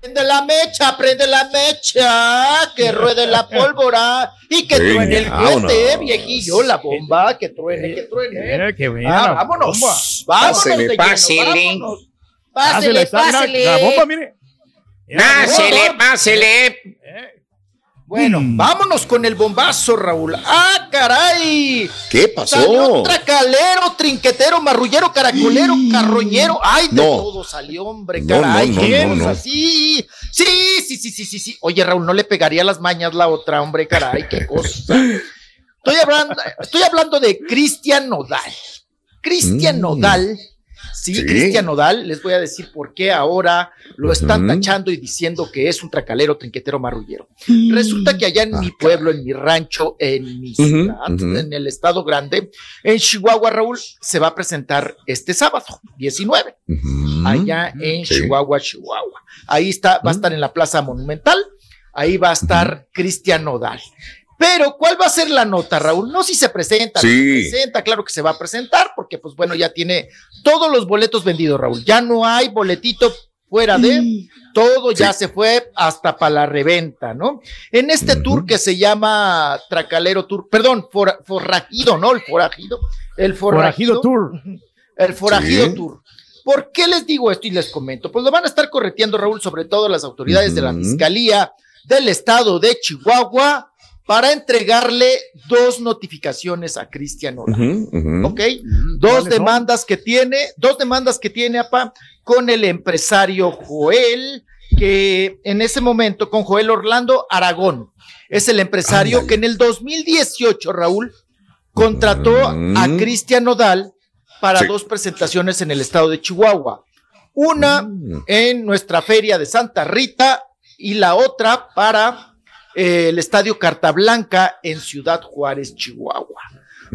Prende la mecha, prende la mecha, que ruede la pólvora y que Venga, truene el cohete, viejillo, la bomba, que truene, que truene. Eh, qué buena Ah, la vámonos, bomba. vámonos Pásele, de lleno, pásele. vámonos. Pásele, Pásele, está- mira, pásele. La bomba, mire. Pásele, pásele. Bueno, Mm. vámonos con el bombazo, Raúl. ¡Ah, caray! ¿Qué Salió pasó? tracalero, trinquetero, marrullero, caracolero, carroñero. ¡Ay, de No. todo salió, hombre! No, ¡Caray! no, no, ¿quién no, no. así? Sí, sí, sí, sí, sí, sí. Oye, Raúl, no le pegaría las mañas la otra, hombre, caray, qué cosa. Estoy hablando, estoy hablando de Cristian Nodal. Cristian Mm. Nodal. Sí, Sí. Cristian Nodal, les voy a decir por qué ahora lo están tachando y diciendo que es un tracalero, trinquetero, marrullero. Resulta que allá en Ah, mi pueblo, en mi rancho, en mi ciudad, en el estado grande, en Chihuahua, Raúl, se va a presentar este sábado, 19, Ujú. allá en Sí. Chihuahua, Chihuahua. Ahí está, va a estar en la Plaza Monumental, ahí va a estar Cristian Nodal. Pero, ¿cuál va a ser la nota, Raúl? No si se presenta, Sí. si se presenta, claro que se va a presentar, porque pues bueno, ya tiene todos los boletos vendidos, Raúl. Ya no hay boletito fuera de, todo ya se fue hasta para la reventa, ¿no? En este tour que se llama Tracalero Tour, perdón, for- forrajido, ¿no? El forajido. El Forajido forrajido, Tour. El forajido Sí. Tour. ¿Por qué les digo esto y les comento? Pues lo van a estar correteando, Raúl, sobre todo las autoridades de la. Fiscalía del Estado de Chihuahua para entregarle dos notificaciones a Cristian ujú. ¿Ok? Dos demandas que tiene, dos demandas que tiene, apa, con el empresario Joel, que en ese momento, con Joel Orlando Aragón, es el empresario Ándale. que en el 2018, Raúl, contrató a. Cristian Nodal para Sí. dos presentaciones en el estado de Chihuahua. Una Mm. en nuestra feria de Santa Rita y la otra para eh, el estadio Carta Blanca en Ciudad Juárez, Chihuahua.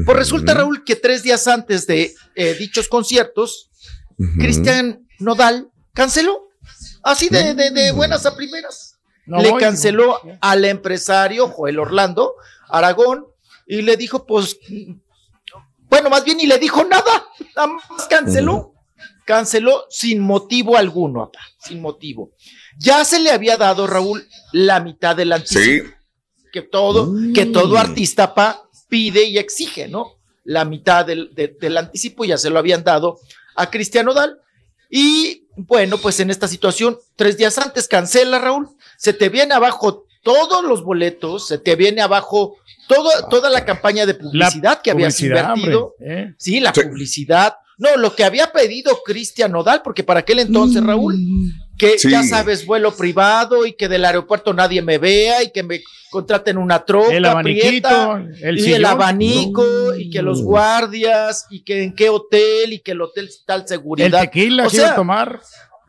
Pues resulta. Raúl, que tres días antes de eh, dichos conciertos. Cristian Nodal canceló. Así de, de- de buenas a primeras. No le voy, canceló al empresario Joel Orlando Aragón y le dijo, pues, bueno, más bien ni le dijo nada, nada más canceló. Canceló sin motivo alguno, sin motivo. Ya se le había dado, Raúl, la mitad del anticipo Sí. que todo, Mm. que todo artista pa, pide y exige, ¿no? La mitad del, de- del anticipo ya se lo habían dado a Cristiano Dal. Y bueno, pues en esta situación, tres días antes cancela, Raúl, se te viene abajo todos los boletos, se te viene abajo todo, toda la campaña de publicidad que habías Publicidad, invertido. hombre, ¿eh? Sí, la Sí. publicidad. No, lo que había pedido Cristian Nodal, porque para aquel entonces, Raúl, que Sí. ya sabes, vuelo privado y que del aeropuerto nadie me vea y que me contraten una troca El abaniquito, prieta, el y sillón. el abanico y que los guardias y que en qué hotel y que el hotel tal El seguridad. tequila O que iba a tomar.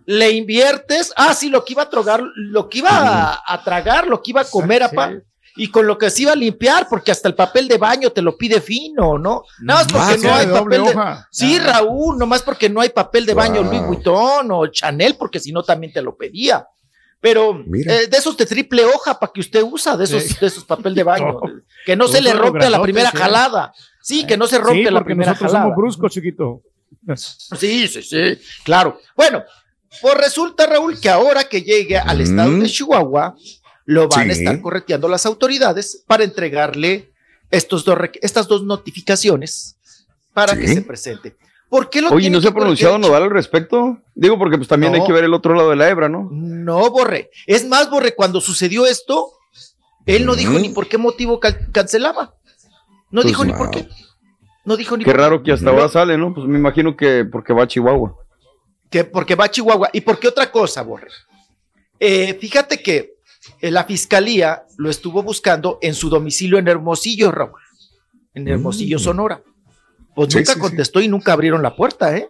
Le inviertes, ah, sí, lo que iba a tragar, lo que iba a, a tragar, lo que iba a comer, Sí. Y con lo que se iba a limpiar, porque hasta el papel de baño te lo pide fino, ¿no? Nada más porque Ah, no hay papel de, hoja. Sí. Raúl, nomás porque no hay papel de baño Wow. Louis Vuitton o Chanel, porque si no también te lo pedía. Pero eh, de esos de triple hoja para que usted usa, de esos, Sí. de esos papel de baño, No. que no se le rompe a la primera sí. jalada. Sí, que no se rompe sí, a la porque primera nosotros jalada. somos bruscos, chiquito. Sí, sí, sí, claro. Bueno, pues resulta, Raúl, que ahora que llegue al estado Mm. de Chihuahua, lo van a estar correteando las autoridades para entregarle estos dos, estas dos notificaciones para que se presente. ¿Por qué lo Oye, ¿no se ha pronunciado? Nodal al respecto? Digo, porque pues también No. hay que ver el otro lado de la hebra, ¿no? No, Borre. Es más, Borre, cuando sucedió esto, Él no dijo ni por qué motivo cancelaba. No pues dijo ni por qué. No dijo ni Qué raro que hasta ahora sale, ¿no? Pues me imagino que porque va a Chihuahua. Que porque va a Chihuahua. ¿Y por qué otra cosa, Borre? Eh, fíjate que la fiscalía lo estuvo buscando en su domicilio en Hermosillo, Raúl. En Hermosillo, mm. Sonora. Pues nunca contestó y nunca abrieron la puerta, ¿eh?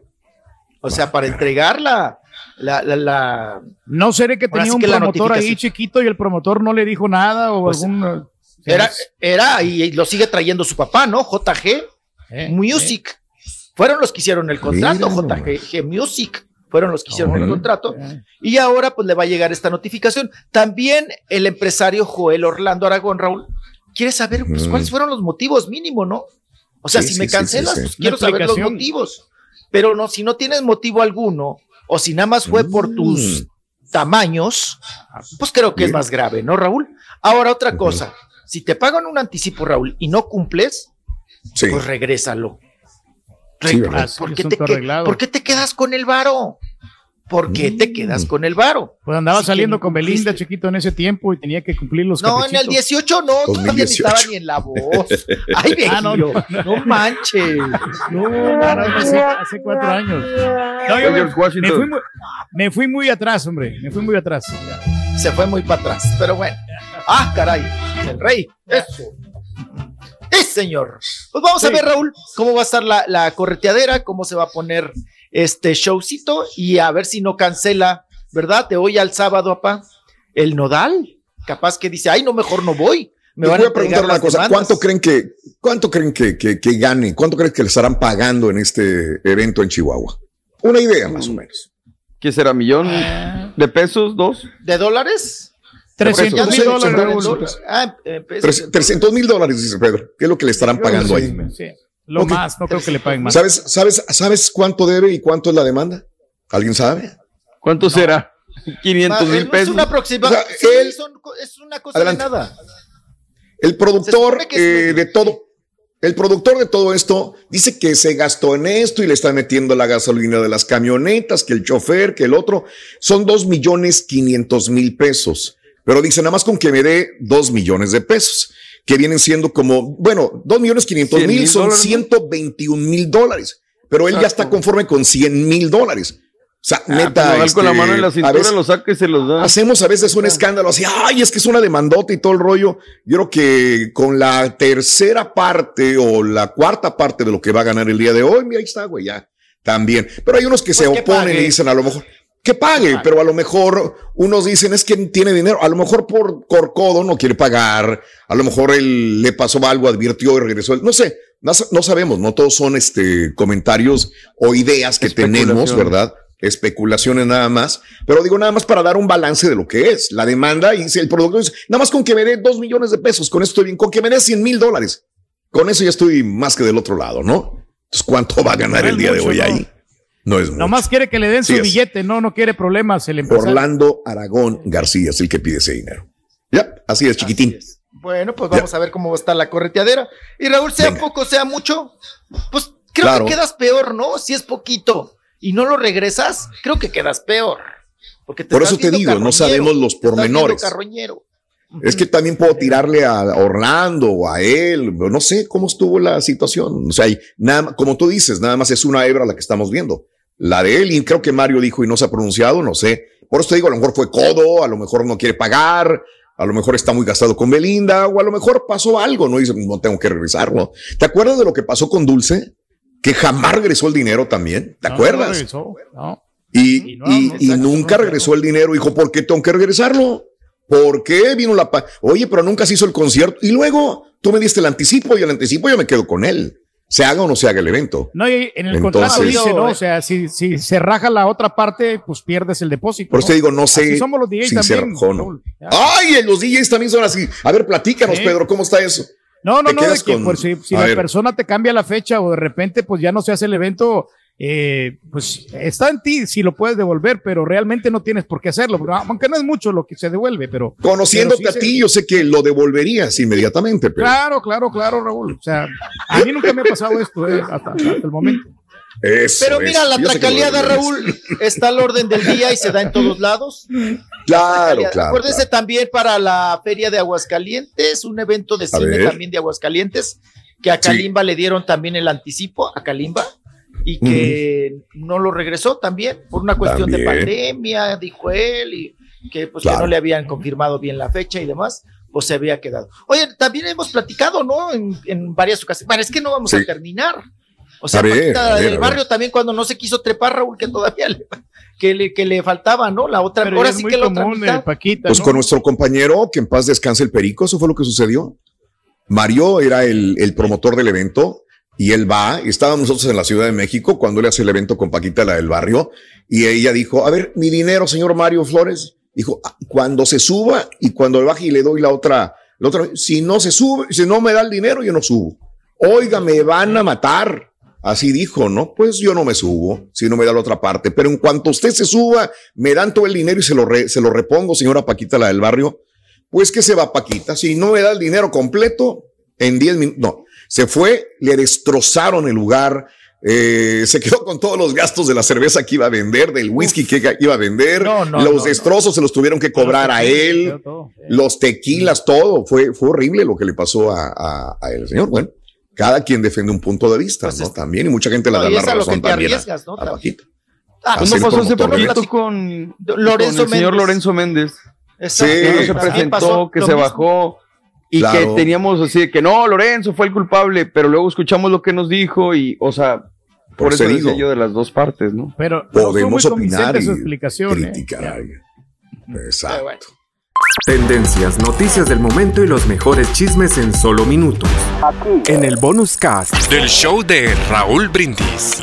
O sea, para entregar la, la, No seré que tenía un promotor ahí chiquito y el promotor no le dijo nada o pues, algún. Era, era, y lo sigue trayendo su papá, ¿no? JG eh, Music. Eh. Fueron los que hicieron el contrato, JG Music. Fueron los que hicieron el contrato. Y ahora pues le va a llegar esta notificación. También el empresario Joel Orlando Aragón, Raúl, quiere saber pues, mm. cuáles fueron los motivos mínimo, ¿no? O sea, si me cancelas, pues quiero saber los motivos. Pero no, si no tienes motivo alguno, o si nada más fue por tus mm. tamaños, pues creo que es más grave, ¿no, Raúl? Ahora, otra cosa, si te pagan un anticipo, Raúl, y no cumples, pues regrésalo. ¿Por, qué te, ¿Por qué te quedas con el varo? ¿Por qué te quedas mm. con el varo? Pues andaba saliendo con Belinda, chiquito, en ese tiempo y tenía que cumplir los No, en el 18 no, todavía ni estaba ni en la voz. Ay, ah, no, no, no, manches. No, hace, hace, cuatro años. No, yo me, me, fui muy, me, fui muy, atrás, hombre, me fui muy atrás. Se fue muy para atrás, pero bueno. Ah, caray, el rey, eso. ¡Eh, señor! Pues vamos a ver, Raúl, cómo va a estar la, la correteadera, cómo se va a poner este showcito y a ver si no cancela, ¿verdad? De hoy al sábado, apá, el nodal. Capaz que dice, ay, no, mejor no voy. Me voy a, preguntar una cosa, ¿cuánto creen que, cuánto creen que, que, gane? ¿Cuánto creen que le estarán pagando en este evento en Chihuahua? Una idea, más o menos. ¿Qué será? ¿Millón ah. de pesos? ¿Dos? ¿De dólares? 300 mil dólares. 300 mil dólares, dice Pedro. ¿Qué es lo que le estarán pagando ahí? Sí. Lo más, no creo que le paguen más. ¿Sabes, sabes, ¿Sabes cuánto debe y cuánto es la demanda? ¿Alguien sabe? ¿Cuánto será? 500 mil pesos. Es una aproximación. es una cosa de nada. El productor eh, de todo, el productor de todo esto dice que se gastó en esto y le está metiendo la gasolina de las camionetas, que el chofer, que el otro. Son dos millones quinientos mil pesos. Pero dice nada más con que me dé dos millones de pesos que vienen siendo como, bueno, dos millones quinientos mil son 121 mil dólares, pero él ya está conforme con 100 mil dólares. O sea, ah, neta. con la mano en la cintura lo saca y se los da. Hacemos a veces un ah. escándalo así, ay, es que es una demandota y todo el rollo. Yo creo que con la tercera parte o la cuarta parte de lo que va a ganar el día de hoy, mira, ahí está, güey, ya. También. Pero hay unos que pues se oponen y dicen a lo mejor, que pague, pero a lo mejor unos dicen es que tiene dinero, a lo mejor por corcodo no quiere pagar, a lo mejor él le pasó algo, advirtió y regresó, no sé, no, sabemos, no todos son este comentarios o ideas que tenemos, ¿verdad? Especulaciones nada más, pero digo nada más para dar un balance de lo que es la demanda y si el producto dice, nada más con que me dé dos millones de pesos, con eso estoy bien, con que me dé cien mil dólares, con eso ya estoy más que del otro lado, ¿no? Entonces, ¿cuánto va a ganar el día de hoy ahí? No es Nomás quiere que le den su billete, no, no quiere problemas el empresario. Orlando Aragón García es el que pide ese dinero. Ya, así es, chiquitín. Bueno, pues vamos a ver cómo está la correteadera. Y Raúl, sea poco, sea mucho, pues creo que quedas peor, ¿no? Si es poquito y no lo regresas, creo que quedas peor. Porque Por eso te digo, no sabemos los pormenores. Es que también puedo tirarle a Orlando o a él, no sé cómo estuvo la situación. O sea, nada, como tú dices, nada más es una hebra la que estamos viendo la de él, y creo que Mario dijo y no se ha pronunciado, no sé. Por eso te digo, a lo mejor fue codo, a lo mejor no quiere pagar, a lo mejor está muy gastado con Belinda, o a lo mejor pasó algo, ¿no? dice, no tengo que regresarlo. ¿Te acuerdas de lo que pasó con Dulce? Que jamás regresó el dinero también. ¿Te acuerdas? No. Y, y, nunca regresó el dinero. Dijo, ¿por qué tengo que regresarlo? ¿Por qué vino la Oye, pero nunca se hizo el concierto. Y luego tú me diste el anticipo y el anticipo yo me quedo con él se haga o no se haga el evento. No, y en el contrato dice, ¿no? O sea, si, si, se raja la otra parte, pues pierdes el depósito. Por eso digo, no sé. somos los DJs si también. Se no. Ay, los DJs también son así. A ver, platícanos, Pedro, ¿cómo está eso? No, no, no, de que pues, si, si la persona te cambia la fecha o de repente pues ya no se hace el evento, eh, pues está en ti si lo puedes devolver, pero realmente no tienes por qué hacerlo, aunque no es mucho lo que se devuelve, pero... Conociéndote a ti, yo sé que lo devolverías inmediatamente. Claro, claro, claro, Raúl. O sea, a mí nunca me ha pasado esto eh, hasta, el momento. Pero mira, la tracaleada, Raúl, está al orden del día y se da en todos lados. Claro, claro. Acuérdese también para la Feria de Aguascalientes, un evento de cine también de Aguascalientes, que a Kalimba le dieron también el anticipo, a Kalimba, y que no lo regresó también por una cuestión de pandemia, dijo él, y que pues que no le habían confirmado bien la fecha y demás pues se había quedado. Oye, también hemos platicado, ¿no? En, varias ocasiones. Bueno, es que no vamos a terminar. O sea, del barrio también cuando no se quiso trepar, Raúl, que todavía le, que le, que le faltaba, ¿no? La otra, ahora sí que la otra Paquita, Pues con nuestro compañero, que en paz descanse el perico, eso fue lo que sucedió. Mario era el, el promotor del evento y él va, estábamos nosotros en la Ciudad de México cuando él hace el evento con Paquita, la del barrio, y ella dijo, a ver, mi dinero, señor Mario Flores, dijo, ah, cuando se suba y cuando baje y le doy la otra, la otra, si no se sube, si no me da el dinero, yo no subo. Oiga, me van a matar. Así dijo, ¿no? Pues yo no me subo si no me da la otra parte. Pero en cuanto usted se suba, me dan todo el dinero y se lo, se lo repongo, señora Paquita, la del barrio. Pues que se va Paquita. Si no me da el dinero completo, en 10 minutos, no. Se fue, le destrozaron el lugar, eh, se quedó con todos los gastos de la cerveza que iba a vender, del whisky que iba a vender. los destrozos se los tuvieron que cobrar a él, los tequilas, todo. Fue, fue horrible lo que le pasó a, a, a él, señor. Bueno, cada quien defiende un punto de vista, pues ¿no? También, y mucha gente le da la razón también ¿no? Ah, ¿Cómo pasó hace poquito con, Lorenzo el señor Lorenzo Méndez? Sí, que se presentó, que se bajó y que teníamos así de que no, Lorenzo fue el culpable, pero luego escuchamos lo que nos dijo y, o sea, por, eso digo yo de las dos partes, ¿no? Pero podemos opinar y su explicación, ¿eh? criticar. Exacto. Tendencias, noticias del momento y los mejores chismes en solo minutos. Aquí. En el bonus cast del show de Raúl Brindis.